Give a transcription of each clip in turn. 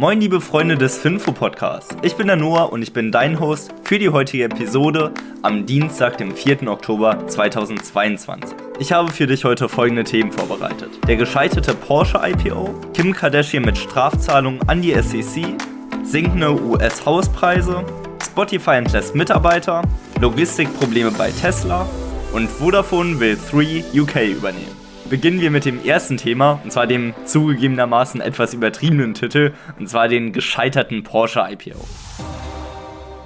Moin liebe Freunde des Finfo Podcasts. Ich bin der Noah und ich bin dein Host für die heutige Episode am Dienstag, dem 4. Oktober 2022. Ich habe für dich heute folgende Themen vorbereitet. Der gescheiterte Porsche IPO, Kim Kardashian mit Strafzahlungen an die SEC, sinkende US-Hauspreise, Spotify entlässt Mitarbeiter, Logistikprobleme bei Tesla und Vodafone will 3 UK übernehmen beginnen wir mit dem ersten Thema, und zwar dem zugegebenermaßen etwas übertriebenen Titel, und zwar den gescheiterten Porsche IPO.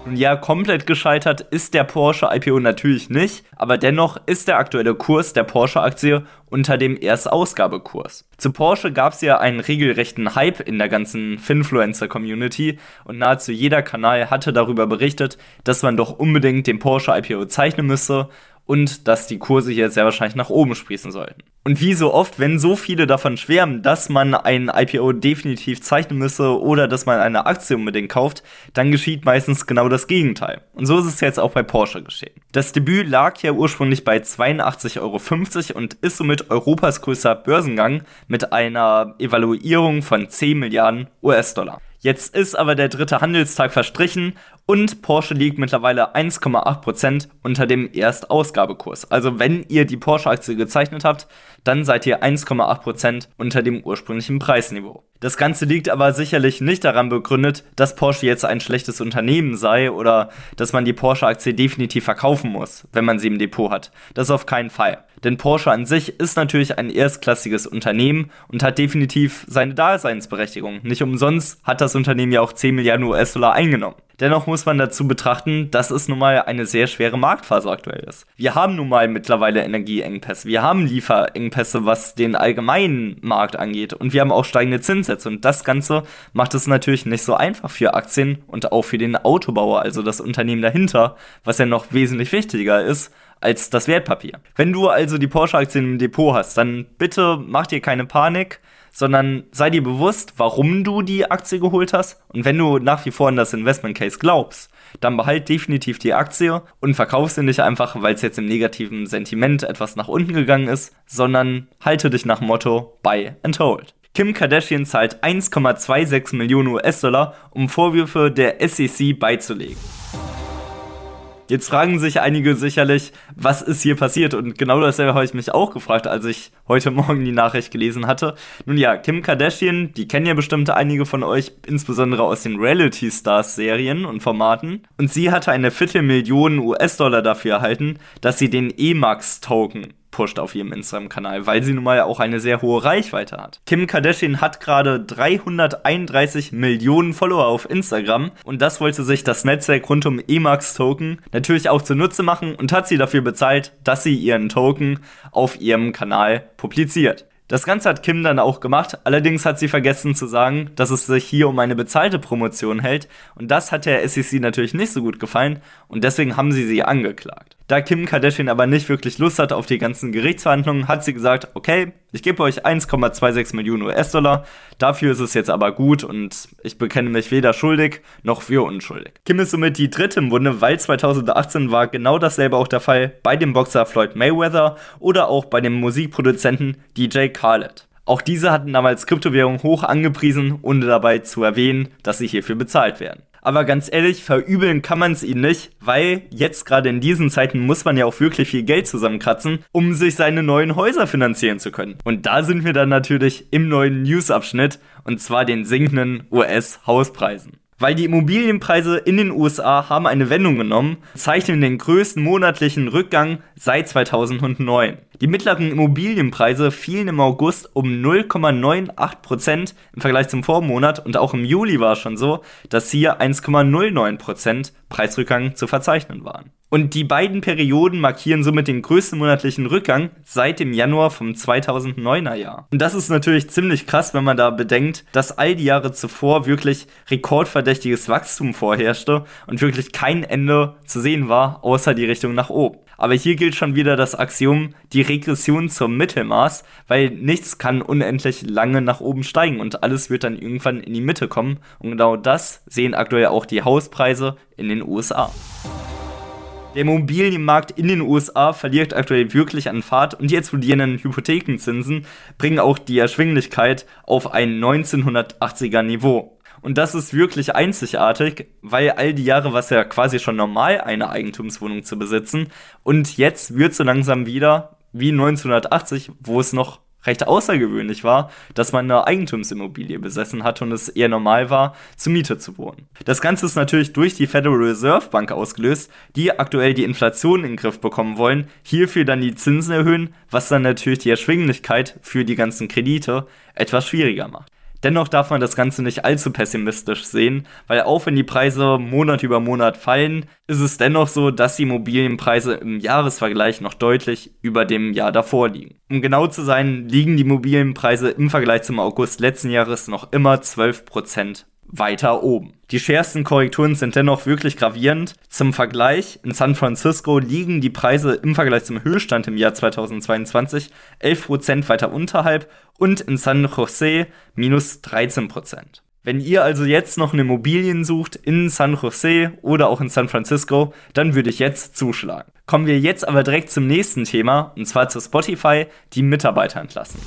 Und ja, komplett gescheitert ist der Porsche IPO natürlich nicht, aber dennoch ist der aktuelle Kurs der Porsche-Aktie unter dem Erstausgabekurs. Zu Porsche gab es ja einen regelrechten Hype in der ganzen Finfluencer-Community und nahezu jeder Kanal hatte darüber berichtet, dass man doch unbedingt den Porsche IPO zeichnen müsse und dass die Kurse hier sehr wahrscheinlich nach oben sprießen sollten. Und wie so oft, wenn so viele davon schwärmen, dass man ein IPO definitiv zeichnen müsse oder dass man eine Aktie unbedingt kauft, dann geschieht meistens genau das Gegenteil. Und so ist es jetzt auch bei Porsche geschehen. Das Debüt lag ja ursprünglich bei 82,50 Euro und ist somit Europas größter Börsengang mit einer Evaluierung von 10 Milliarden US-Dollar. Jetzt ist aber der dritte Handelstag verstrichen und Porsche liegt mittlerweile 1,8% unter dem Erstausgabekurs. Also wenn ihr die Porsche-Aktie gezeichnet habt, dann seid ihr 1,8% unter dem ursprünglichen Preisniveau. Das Ganze liegt aber sicherlich nicht daran begründet, dass Porsche jetzt ein schlechtes Unternehmen sei oder dass man die Porsche-Aktie definitiv verkaufen muss, wenn man sie im Depot hat. Das auf keinen Fall. Denn Porsche an sich ist natürlich ein erstklassiges Unternehmen und hat definitiv seine Daseinsberechtigung. Nicht umsonst hat das Unternehmen ja auch 10 Milliarden US-Dollar eingenommen. Dennoch muss man dazu betrachten, dass es nun mal eine sehr schwere Marktphase aktuell ist. Wir haben nun mal mittlerweile Energieengpässe, wir haben Lieferengpässe, was den allgemeinen Markt angeht und wir haben auch steigende Zinssätze und das Ganze macht es natürlich nicht so einfach für Aktien und auch für den Autobauer, also das Unternehmen dahinter, was ja noch wesentlich wichtiger ist als das Wertpapier. Wenn du also die Porsche-Aktien im Depot hast, dann bitte mach dir keine Panik sondern sei dir bewusst, warum du die Aktie geholt hast. Und wenn du nach wie vor an das Investment Case glaubst, dann behalt definitiv die Aktie und verkauf sie nicht einfach, weil es jetzt im negativen Sentiment etwas nach unten gegangen ist, sondern halte dich nach Motto Buy and Hold. Kim Kardashian zahlt 1,26 Millionen US-Dollar, um Vorwürfe der SEC beizulegen. Jetzt fragen sich einige sicherlich, was ist hier passiert? Und genau dasselbe habe ich mich auch gefragt, als ich heute Morgen die Nachricht gelesen hatte. Nun ja, Kim Kardashian, die kennen ja bestimmt einige von euch, insbesondere aus den Reality Stars Serien und Formaten. Und sie hatte eine Viertelmillion US-Dollar dafür erhalten, dass sie den EMAX-Token pusht auf ihrem Instagram-Kanal, weil sie nun mal auch eine sehr hohe Reichweite hat. Kim Kardashian hat gerade 331 Millionen Follower auf Instagram und das wollte sich das Netzwerk rund um Emacs Token natürlich auch zunutze machen und hat sie dafür bezahlt, dass sie ihren Token auf ihrem Kanal publiziert. Das Ganze hat Kim dann auch gemacht, allerdings hat sie vergessen zu sagen, dass es sich hier um eine bezahlte Promotion hält und das hat der SEC natürlich nicht so gut gefallen und deswegen haben sie sie angeklagt. Da Kim Kardashian aber nicht wirklich Lust hatte auf die ganzen Gerichtsverhandlungen, hat sie gesagt, okay, ich gebe euch 1,26 Millionen US-Dollar, dafür ist es jetzt aber gut und ich bekenne mich weder schuldig noch für unschuldig. Kim ist somit die dritte im Bunde, weil 2018 war genau dasselbe auch der Fall bei dem Boxer Floyd Mayweather oder auch bei dem Musikproduzenten DJ Khaled. Auch diese hatten damals Kryptowährungen hoch angepriesen, ohne dabei zu erwähnen, dass sie hierfür bezahlt werden. Aber ganz ehrlich, verübeln kann man es ihnen nicht, weil jetzt gerade in diesen Zeiten muss man ja auch wirklich viel Geld zusammenkratzen, um sich seine neuen Häuser finanzieren zu können. Und da sind wir dann natürlich im neuen News-Abschnitt und zwar den sinkenden US-Hauspreisen. Weil die Immobilienpreise in den USA haben eine Wendung genommen, zeichnen den größten monatlichen Rückgang seit 2009. Die mittleren Immobilienpreise fielen im August um 0,98% im Vergleich zum Vormonat und auch im Juli war es schon so, dass hier 1,09% Preisrückgang zu verzeichnen waren. Und die beiden Perioden markieren somit den größten monatlichen Rückgang seit dem Januar vom 2009er Jahr. Und das ist natürlich ziemlich krass, wenn man da bedenkt, dass all die Jahre zuvor wirklich rekordverdächtiges Wachstum vorherrschte und wirklich kein Ende zu sehen war, außer die Richtung nach oben. Aber hier gilt schon wieder das Axiom, die Regression zum Mittelmaß, weil nichts kann unendlich lange nach oben steigen und alles wird dann irgendwann in die Mitte kommen. Und genau das sehen aktuell auch die Hauspreise in den USA. Der Immobilienmarkt in den USA verliert aktuell wirklich an Fahrt und die explodierenden Hypothekenzinsen bringen auch die Erschwinglichkeit auf ein 1980er Niveau. Und das ist wirklich einzigartig, weil all die Jahre war es ja quasi schon normal, eine Eigentumswohnung zu besitzen. Und jetzt wird so langsam wieder wie 1980, wo es noch recht außergewöhnlich war, dass man eine Eigentumsimmobilie besessen hat und es eher normal war, zur Miete zu wohnen. Das Ganze ist natürlich durch die Federal Reserve Bank ausgelöst, die aktuell die Inflation in den Griff bekommen wollen, hierfür dann die Zinsen erhöhen, was dann natürlich die Erschwinglichkeit für die ganzen Kredite etwas schwieriger macht. Dennoch darf man das Ganze nicht allzu pessimistisch sehen, weil auch wenn die Preise Monat über Monat fallen, ist es dennoch so, dass die Immobilienpreise im Jahresvergleich noch deutlich über dem Jahr davor liegen. Um genau zu sein, liegen die Immobilienpreise im Vergleich zum August letzten Jahres noch immer 12% weiter oben. Die schwersten Korrekturen sind dennoch wirklich gravierend. Zum Vergleich, in San Francisco liegen die Preise im Vergleich zum Höchststand im Jahr 2022 11% weiter unterhalb und in San Jose minus 13%. Wenn ihr also jetzt noch eine Immobilien sucht in San Jose oder auch in San Francisco, dann würde ich jetzt zuschlagen. Kommen wir jetzt aber direkt zum nächsten Thema, und zwar zu Spotify, die Mitarbeiter entlassen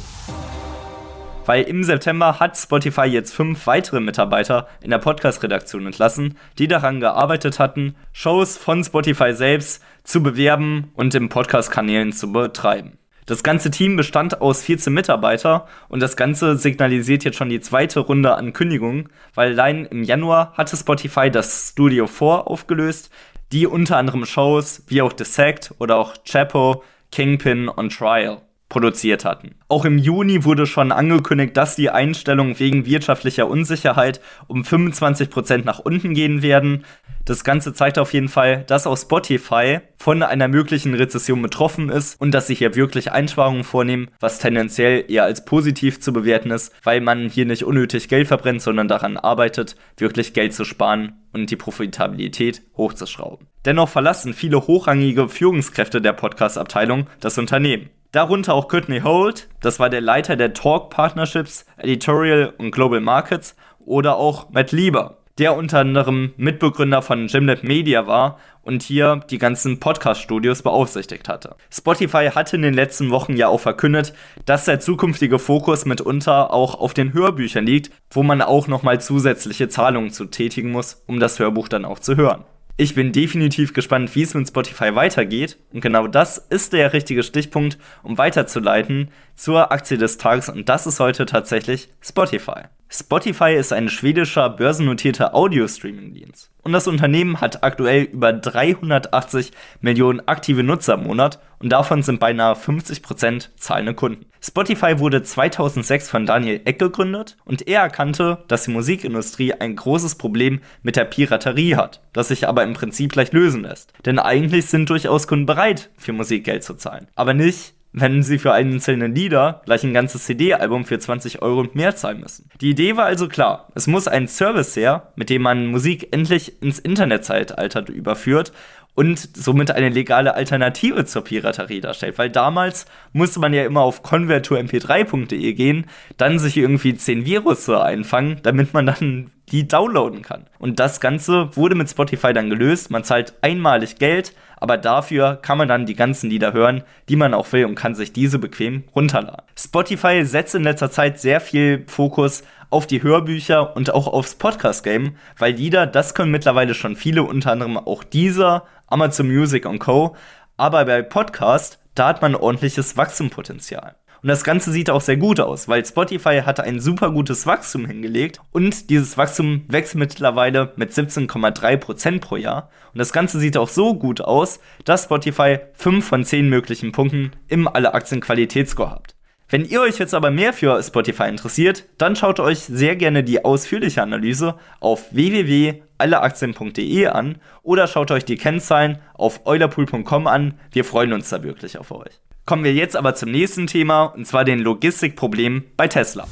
weil im September hat Spotify jetzt fünf weitere Mitarbeiter in der Podcast-Redaktion entlassen, die daran gearbeitet hatten, Shows von Spotify selbst zu bewerben und in Podcast-Kanälen zu betreiben. Das ganze Team bestand aus 14 Mitarbeiter und das Ganze signalisiert jetzt schon die zweite Runde an Kündigungen, weil allein im Januar hatte Spotify das Studio 4 aufgelöst, die unter anderem Shows wie auch The Sect oder auch Chapo, Kingpin und Trial produziert hatten. Auch im Juni wurde schon angekündigt, dass die Einstellungen wegen wirtschaftlicher Unsicherheit um 25% nach unten gehen werden. Das Ganze zeigt auf jeden Fall, dass auch Spotify von einer möglichen Rezession betroffen ist und dass sie hier wirklich Einsparungen vornehmen, was tendenziell eher als positiv zu bewerten ist, weil man hier nicht unnötig Geld verbrennt, sondern daran arbeitet, wirklich Geld zu sparen und die Profitabilität hochzuschrauben. Dennoch verlassen viele hochrangige Führungskräfte der Podcast-Abteilung das Unternehmen. Darunter auch Courtney Holt, das war der Leiter der Talk Partnerships, Editorial und Global Markets, oder auch Matt Lieber, der unter anderem Mitbegründer von Gymnet Media war und hier die ganzen Podcast-Studios beaufsichtigt hatte. Spotify hatte in den letzten Wochen ja auch verkündet, dass der zukünftige Fokus mitunter auch auf den Hörbüchern liegt, wo man auch nochmal zusätzliche Zahlungen zu tätigen muss, um das Hörbuch dann auch zu hören. Ich bin definitiv gespannt, wie es mit Spotify weitergeht. Und genau das ist der richtige Stichpunkt, um weiterzuleiten zur Aktie des Tages. Und das ist heute tatsächlich Spotify. Spotify ist ein schwedischer börsennotierter Audio-Streaming-Dienst. Und das Unternehmen hat aktuell über 380 Millionen aktive Nutzer im Monat und davon sind beinahe 50% zahlende Kunden. Spotify wurde 2006 von Daniel Eck gegründet und er erkannte, dass die Musikindustrie ein großes Problem mit der Piraterie hat, das sich aber im Prinzip leicht lösen lässt. Denn eigentlich sind durchaus Kunden bereit, für Musik Geld zu zahlen. Aber nicht, wenn sie für einzelne Lieder gleich ein ganzes CD-Album für 20 Euro und mehr zahlen müssen. Die Idee war also klar. Es muss ein Service her, mit dem man Musik endlich ins Internetzeitalter überführt und somit eine legale Alternative zur Piraterie darstellt. Weil damals musste man ja immer auf convertmp3.de gehen, dann sich irgendwie 10 Virus einfangen, damit man dann die downloaden kann. Und das Ganze wurde mit Spotify dann gelöst. Man zahlt einmalig Geld, aber dafür kann man dann die ganzen Lieder hören, die man auch will und kann sich diese bequem runterladen. Spotify setzt in letzter Zeit sehr viel Fokus auf die Hörbücher und auch aufs Podcast-Game, weil Lieder, das können mittlerweile schon viele, unter anderem auch dieser, Amazon Music und Co. Aber bei Podcast, da hat man ordentliches Wachstumspotenzial. Und das Ganze sieht auch sehr gut aus, weil Spotify hatte ein super gutes Wachstum hingelegt und dieses Wachstum wächst mittlerweile mit 17,3% pro Jahr. Und das Ganze sieht auch so gut aus, dass Spotify 5 von 10 möglichen Punkten im Alle Aktien Qualitätsscore hat. Wenn ihr euch jetzt aber mehr für Spotify interessiert, dann schaut euch sehr gerne die ausführliche Analyse auf www.alleaktien.de an oder schaut euch die Kennzahlen auf eulerpool.com an. Wir freuen uns da wirklich auf euch. Kommen wir jetzt aber zum nächsten Thema, und zwar den Logistikproblemen bei Tesla.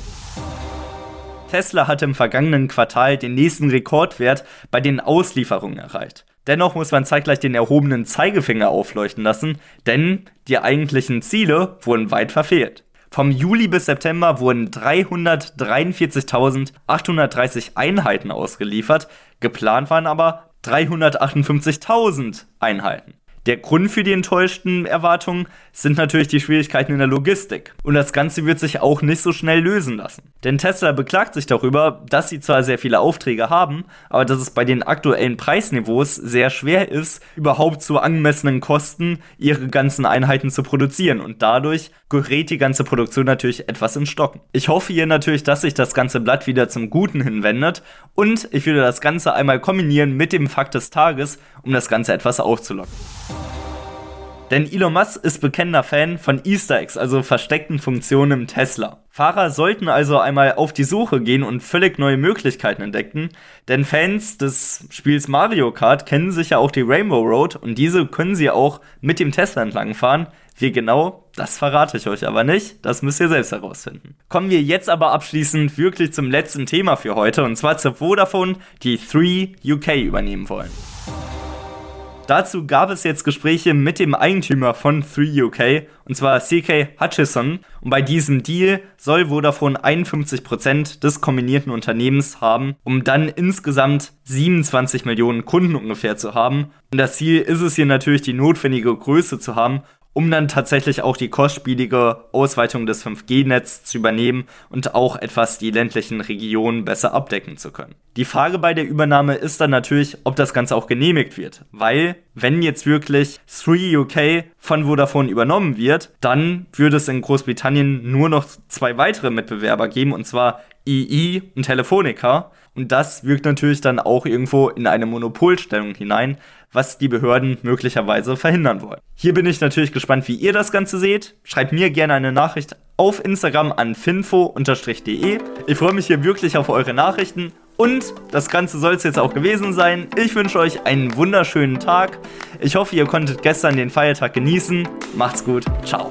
Tesla hatte im vergangenen Quartal den nächsten Rekordwert bei den Auslieferungen erreicht. Dennoch muss man zeitgleich den erhobenen Zeigefinger aufleuchten lassen, denn die eigentlichen Ziele wurden weit verfehlt. Vom Juli bis September wurden 343.830 Einheiten ausgeliefert, geplant waren aber 358.000 Einheiten. Der Grund für die enttäuschten Erwartungen sind natürlich die Schwierigkeiten in der Logistik. Und das Ganze wird sich auch nicht so schnell lösen lassen. Denn Tesla beklagt sich darüber, dass sie zwar sehr viele Aufträge haben, aber dass es bei den aktuellen Preisniveaus sehr schwer ist, überhaupt zu angemessenen Kosten ihre ganzen Einheiten zu produzieren. Und dadurch gerät die ganze Produktion natürlich etwas in Stocken. Ich hoffe hier natürlich, dass sich das ganze Blatt wieder zum Guten hinwendet und ich würde das Ganze einmal kombinieren mit dem Fakt des Tages, um das Ganze etwas aufzulocken. Denn Elon Musk ist bekennender Fan von Easter Eggs, also versteckten Funktionen im Tesla. Fahrer sollten also einmal auf die Suche gehen und völlig neue Möglichkeiten entdecken, denn Fans des Spiels Mario Kart kennen sicher auch die Rainbow Road und diese können sie auch mit dem Tesla entlangfahren. Wie genau, das verrate ich euch aber nicht, das müsst ihr selbst herausfinden. Kommen wir jetzt aber abschließend wirklich zum letzten Thema für heute und zwar zur Vodafone, die 3 UK übernehmen wollen. Dazu gab es jetzt Gespräche mit dem Eigentümer von 3UK, und zwar CK Hutchison. Und bei diesem Deal soll Vodafone 51% des kombinierten Unternehmens haben, um dann insgesamt 27 Millionen Kunden ungefähr zu haben. Und das Ziel ist es hier natürlich, die notwendige Größe zu haben, um dann tatsächlich auch die kostspielige Ausweitung des 5G-Netzes zu übernehmen und auch etwas die ländlichen Regionen besser abdecken zu können. Die Frage bei der Übernahme ist dann natürlich, ob das Ganze auch genehmigt wird, weil wenn jetzt wirklich 3UK von Vodafone übernommen wird, dann würde es in Großbritannien nur noch zwei weitere Mitbewerber geben, und zwar EE und Telefonica. Und das wirkt natürlich dann auch irgendwo in eine Monopolstellung hinein, was die Behörden möglicherweise verhindern wollen. Hier bin ich natürlich gespannt, wie ihr das Ganze seht. Schreibt mir gerne eine Nachricht auf Instagram an finfo-de. Ich freue mich hier wirklich auf eure Nachrichten. Und das Ganze soll es jetzt auch gewesen sein. Ich wünsche euch einen wunderschönen Tag. Ich hoffe, ihr konntet gestern den Feiertag genießen. Macht's gut. Ciao.